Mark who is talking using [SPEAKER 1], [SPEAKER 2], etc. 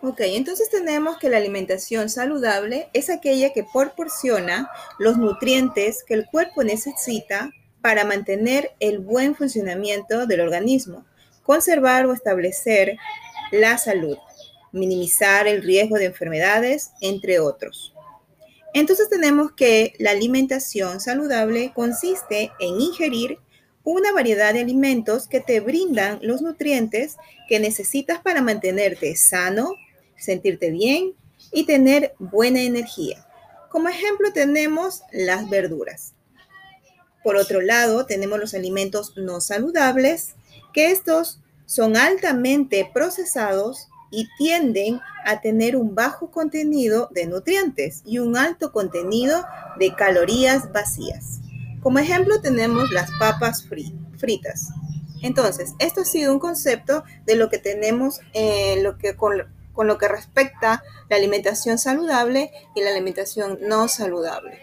[SPEAKER 1] Ok, entonces tenemos que la alimentación saludable es aquella que proporciona los nutrientes que el cuerpo necesita para mantener el buen funcionamiento del organismo, conservar o establecer la salud, minimizar el riesgo de enfermedades, entre otros. Entonces tenemos que la alimentación saludable consiste en ingerir una variedad de alimentos que te brindan los nutrientes que necesitas para mantenerte sano, sentirte bien y tener buena energía. Como ejemplo tenemos las verduras. Por otro lado, tenemos los alimentos no saludables, que estos son altamente procesados y tienden a tener un bajo contenido de nutrientes y un alto contenido de calorías vacías. Como ejemplo tenemos las papas fritas. Entonces, esto ha sido un concepto de lo que tenemos en lo que con, con lo que respecta la alimentación saludable y la alimentación no saludable.